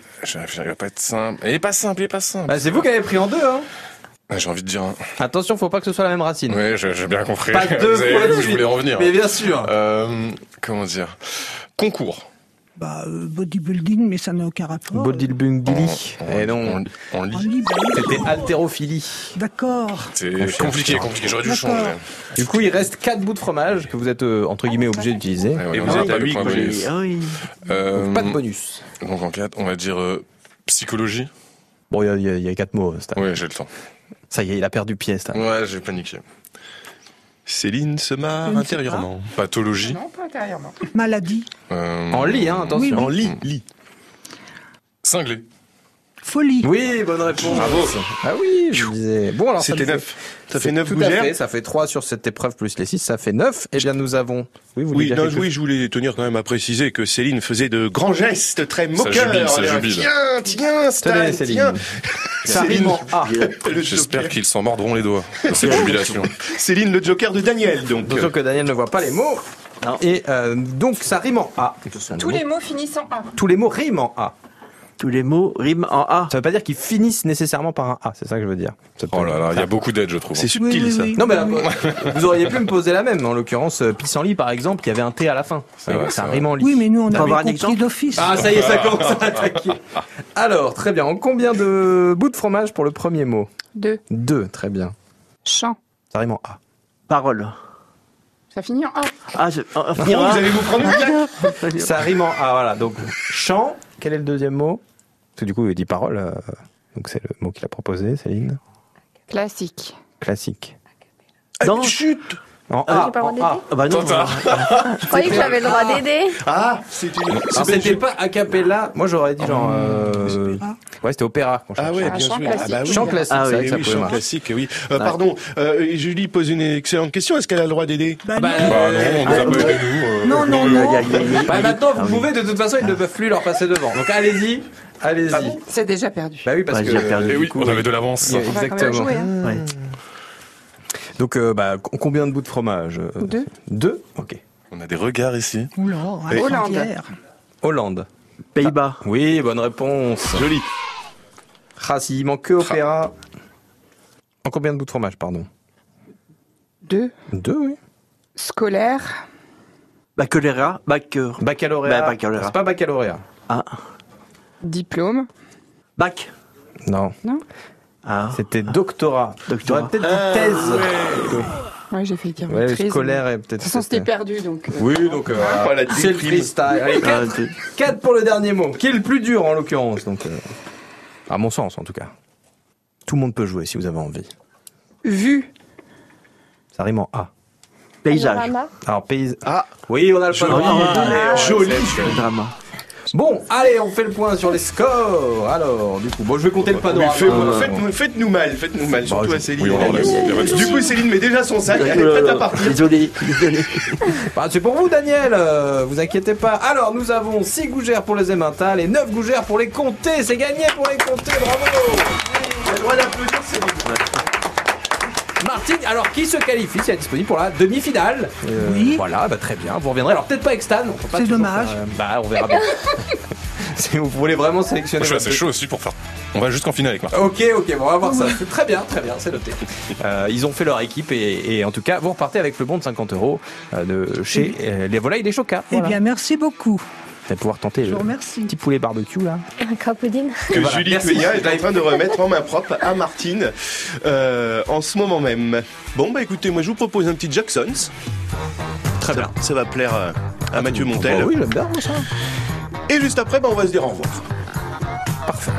va pas être simple. Il est pas simple, il est pas simple. Bah, c'est vous qui avez pris en deux, hein. Ah, J'ai envie de dire un. Attention, faut pas que ce soit la même racine. Oui, j'ai bien compris. Pas deux Vous avez fois vu je voulais en venir. Mais bien sûr. Euh, comment dire? Concours. Bah, euh, bodybuilding, mais ça n'a aucun rapport. Bodybuilding. Et non. En, en En lit. oui. C'était haltérophilie. D'accord. C'est compliqué, compliqué. J'aurais dû changer. Du coup, il reste 4 bouts de fromage que vous êtes, euh, entre guillemets, obligé d'utiliser. Ouais, Et on vous êtes pas à bonus. Ah oui. Pas de bonus. Donc en 4, on va dire psychologie. Bon, il y y, a- il y a 4 mots. Ouais, j'ai le temps. Ça y est, il a perdu pied, Stan. Ouais, j'ai paniqué. Céline se marre intérieurement. Pathologie. Non, pas intérieurement. Maladie. Euh, En lit, hein, attention. Oui, oui. En lit, lit. Cinglé. Folie. Oui, bonne réponse. Bravo. Ah oui, je disais. Bon, alors ça C'était nous fait- neuf. Ça C'est fait neuf Tout à gougères. fait, ça fait 3 sur cette épreuve plus les 6, ça fait 9. Eh bien, nous avons. Oui, vous voulez Oui, non, oui, je voulais tenir quand même à préciser que Céline faisait de grands gestes très moqueurs. jubile, ça Elle a- jubile. Tiens, tiens, Stan, Tenez, Céline. tiens. Ça rime en A. Le J'espère qu'ils s'en mordront les doigts. Cette jubilation. Céline, le Joker de Daniel, donc. Attention que Daniel ne voit pas les mots. Non. Et euh, donc, ça rime en A. Tous les mots- mots finissent en A. Tous les mots riment en A. Tous les mots riment en A. Ça veut pas dire qu'ils finissent nécessairement par un A, c'est ça que je veux dire. Oh là là, il y a beaucoup d'aide, je trouve. C'est Oui, subtil, oui, ça. oui. Non, mais euh, vous auriez pu me poser la même. En l'occurrence, euh, pissenlit, par exemple, il y avait un T à la fin. Ça rime en lit. Oui, mais nous, on Faut avoir compris d'office. Ah, ça y est, ça commence à attaquer. Alors, très bien. En combien de bouts de fromage pour le premier mot? Deux. Deux, très bien. Chant. Ça rime en A. Parole. Ça finit en A. Ah, je... Oh, vous allez vous prendre une. Ça rime en A, voilà. Donc, chant, quel est le deuxième mot? Parce que du coup, il dit parole. euh, donc, c'est le mot qu'il a proposé, Céline. Classique. Classique. Dans- Chut En Ah, A. j'ai pas le en droit A. Ah bah non. Je croyais que j'avais le droit d'aider. Ah, c'est une. Alors, c'était pas a cappella. Moi, j'aurais dit genre. euh, Ouais, c'était opéra. qu'on Ah cherchait. ouais, Ah, bien chant sûr. classique. bah oui. Chant classique, Ah c'est oui, vrai que ça oui, pouvait chant marcher. classique, oui. Euh, pardon, euh, Julie pose une excellente question. Est-ce qu'elle a le droit d'aider Bah, Bah, non. Bah non, on nous a Ah, pas aidé, nous. euh, Non, non, non. Bah, maintenant, Ah vous pouvez, de toute façon, ils ne peuvent plus leur passer devant. Donc, allez-y. Allez-y. C'est déjà perdu. Bah oui, parce que. j'ai perdu. Eh oui, on avait de l'avance. Yeah. On va quand même Exactement. jouer, hein. Ouais. Donc, euh, bah, co- combien de bouts de fromage euh, Deux. Deux Ok. On a des regards ici. Oula, Et- Hollande. Hollande. Pays-Bas. Oui, bonne réponse. Joli. Ah, s'il manque que opéra. En combien de bouts de fromage, pardon Deux. Deux, oui. Scolaire. Baccalauréat. Bac. euh, Baccalauréat. Bah, baccalauréat. C'est pas baccalauréat. Ah. Diplôme. Bac. Non. Non. Ah. C'était doctorat. Doctorat. J'aurais peut-être dit Ah, thèse. Ouais, j'ai fait dire Ouais, scolaire et De peut-être. toute façon, c'était perdu, donc. euh, Oui, donc euh, Voilà, c'est le freestyle. Allez, Ah, 4, t'es- pour le dernier mot, qui est le plus dur en l'occurrence. Donc, euh, à mon sens en tout cas. Tout le monde peut jouer si vous avez envie. Vue. Ça rime en A. Paysage. Panorama. Alors pays. Ah, Oui, on a le Joli. panorama. Ah, joli. Drama. Bon, allez, on fait le point sur les scores. Alors, du coup, bon, je vais compter le panorama. fais- Euh, faites-nous faites-nous mal, faites-nous mal, surtout je- à Céline. oui, du coup, Céline met déjà son sac, elle est prête à partir. Désolé, désolé. Bah, c'est pour vous, Daniel. euh, vous inquiétez pas. Alors, nous avons 6 gougères pour les émentales et 9 gougères pour les compter. C'est gagné pour les compter. Bravo. On a le droit d'applaudir Céline. Martine, alors qui se qualifie Si elle est disponible pour la demi-finale. Euh, Oui. Voilà, bah, très bien. Vous reviendrez. Alors peut-être pas avec Stan. on peut pas C'est dommage. faire, euh, bah, on verra bien. si vous voulez vraiment sélectionner. Moi, je suis assez chaud aussi pour faire. On va jusqu'en finale avec Marc. Ok, ok, bon, on va voir ça. C'est très bien, très bien, c'est noté. Euh, ils ont fait leur équipe et, et en tout cas, vous repartez avec le bon de 50 euros de chez euh, les volailles des Chocas. Eh bien, merci beaucoup. Vous allez pouvoir tenter Je le vous remercie. petit poulet barbecue là. Un crapaudine. que Voilà, Julie. Cueillat est en train de remettre en main propre à Martine euh, en ce moment même. Bon, bah écoutez, moi je vous propose un petit Jackson's. Très Ça, bien. ça va plaire euh, à Mathieu Montel. Bah oui, j'aime bien ça. Et juste après, bah, on va se dire au revoir. Parfait.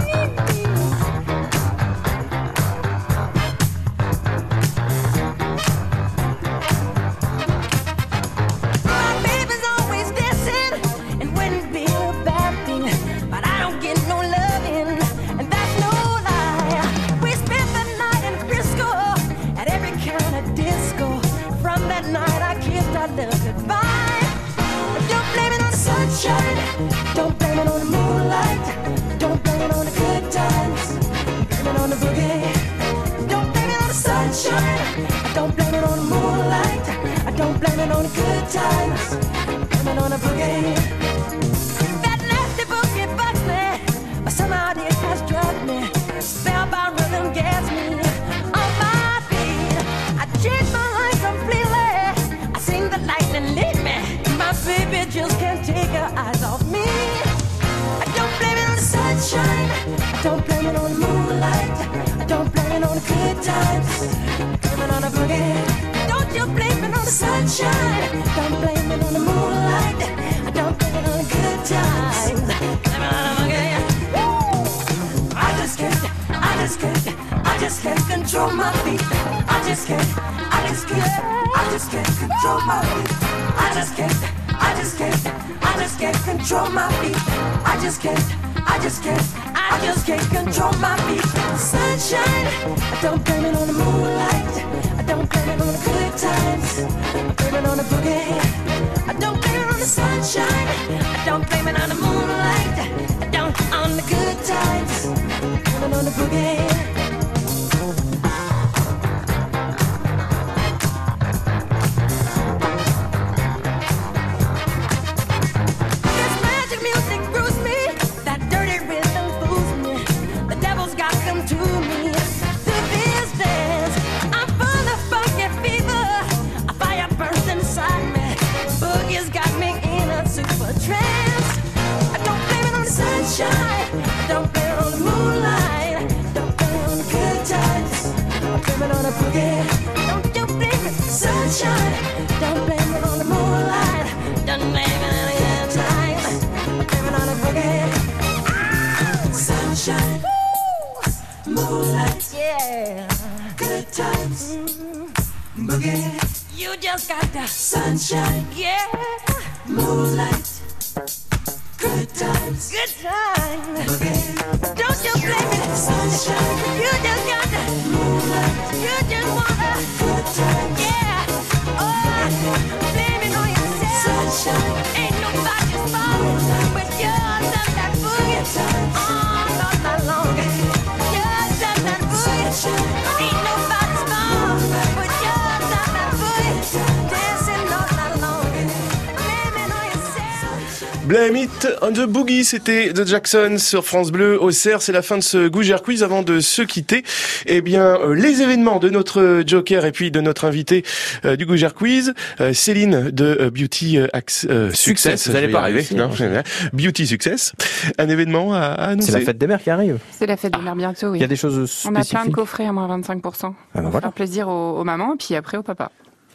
The Boogie, c'était The Jackson sur France Bleu au CER. C'est la fin de ce Gougère Quiz. Avant de se quitter, eh bien, euh, les événements de notre Joker et puis de notre invité euh, du Gougère Quiz, euh, Céline de euh, Beauty euh, euh, Success. Success, vous allez pas arriver. Non. Beauty Success. Un événement à, à annoncer. C'est la fête des mères qui arrive. C'est la fête des mères bientôt, oui. Il y a des choses On a plein de spécifiques. coffrets à moins 25%. Ah ben Pour voilà. faire plaisir aux, aux mamans et puis après aux papas.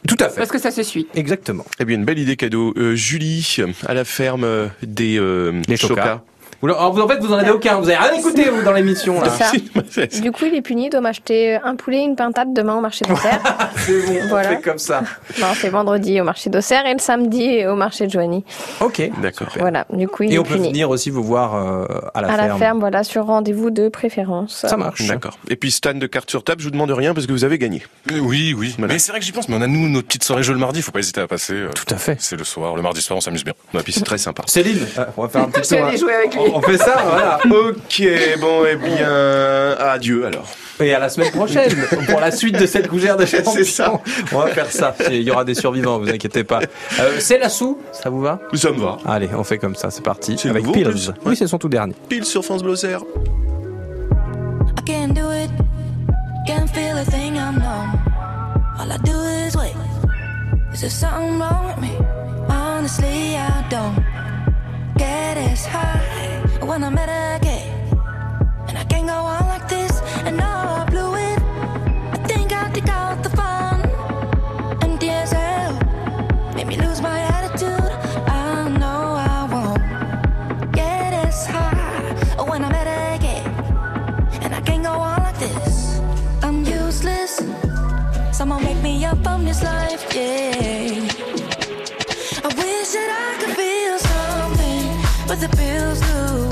Tout à fait. Parce que ça se suit. Exactement. Eh bien, une belle idée cadeau. Euh, Julie, à la ferme euh, des euh, Les Chocas. Chocas. Vous- alors, vous- en fait, vous en avez aucun. Vous avez rien écouté, vous, dans l'émission, là. Ça. Du coup, il est puni, il doit m'acheter un poulet, une pintade demain au marché d'Auxerre. C'est bon, Voilà. on fait comme ça. non, c'est vendredi au marché d'Auxerre et le samedi au marché de Joigny. Ok. D'accord. Voilà, du coup, il Et est on peut venir aussi vous voir euh, à la à ferme. la ferme, voilà, sur rendez-vous de préférence. Ça marche. D'accord. Et puis Stan de carte sur table, je vous demande rien parce que vous avez gagné. Euh, Oui, oui. Mais c'est vrai que j'y pense, mais on a nous notre petite soirée jeu le mardi, faut pas hésiter à passer. euh, Tout à fait. C'est le soir, le mardi soir, on s'amuse bien. Et puis c'est très sympa. Céline, on va faire un petit tour. hein. jouer avec lui. On fait ça, voilà. Ok, bon, eh bien, adieu alors. Et à la semaine prochaine pour la suite de cette gougère de champions. C'est ça. On va faire ça. Il y aura des survivants, vous inquiétez pas. Euh, c'est la sous, ça vous va? Ça me va. Allez, on fait comme ça, c'est parti. C'est Avec nouveau, en Pills. plus. Oui, c'est son tout dernier. Pile sur France Blosser. I can't do it. Can't feel a thing I'm numb. All I do is wait. Is there something wrong with me? Honestly, I don't get as high when I medicate. And I can't go on like this. And now I blew it. I think I took out the fun. Empty as hell. Made me lose my attitude. I know I won't get as high when I medicate. And I can't go on like this. I'm useless. Someone wake me up from this life, yeah. I wish that I could feel something, but the pills do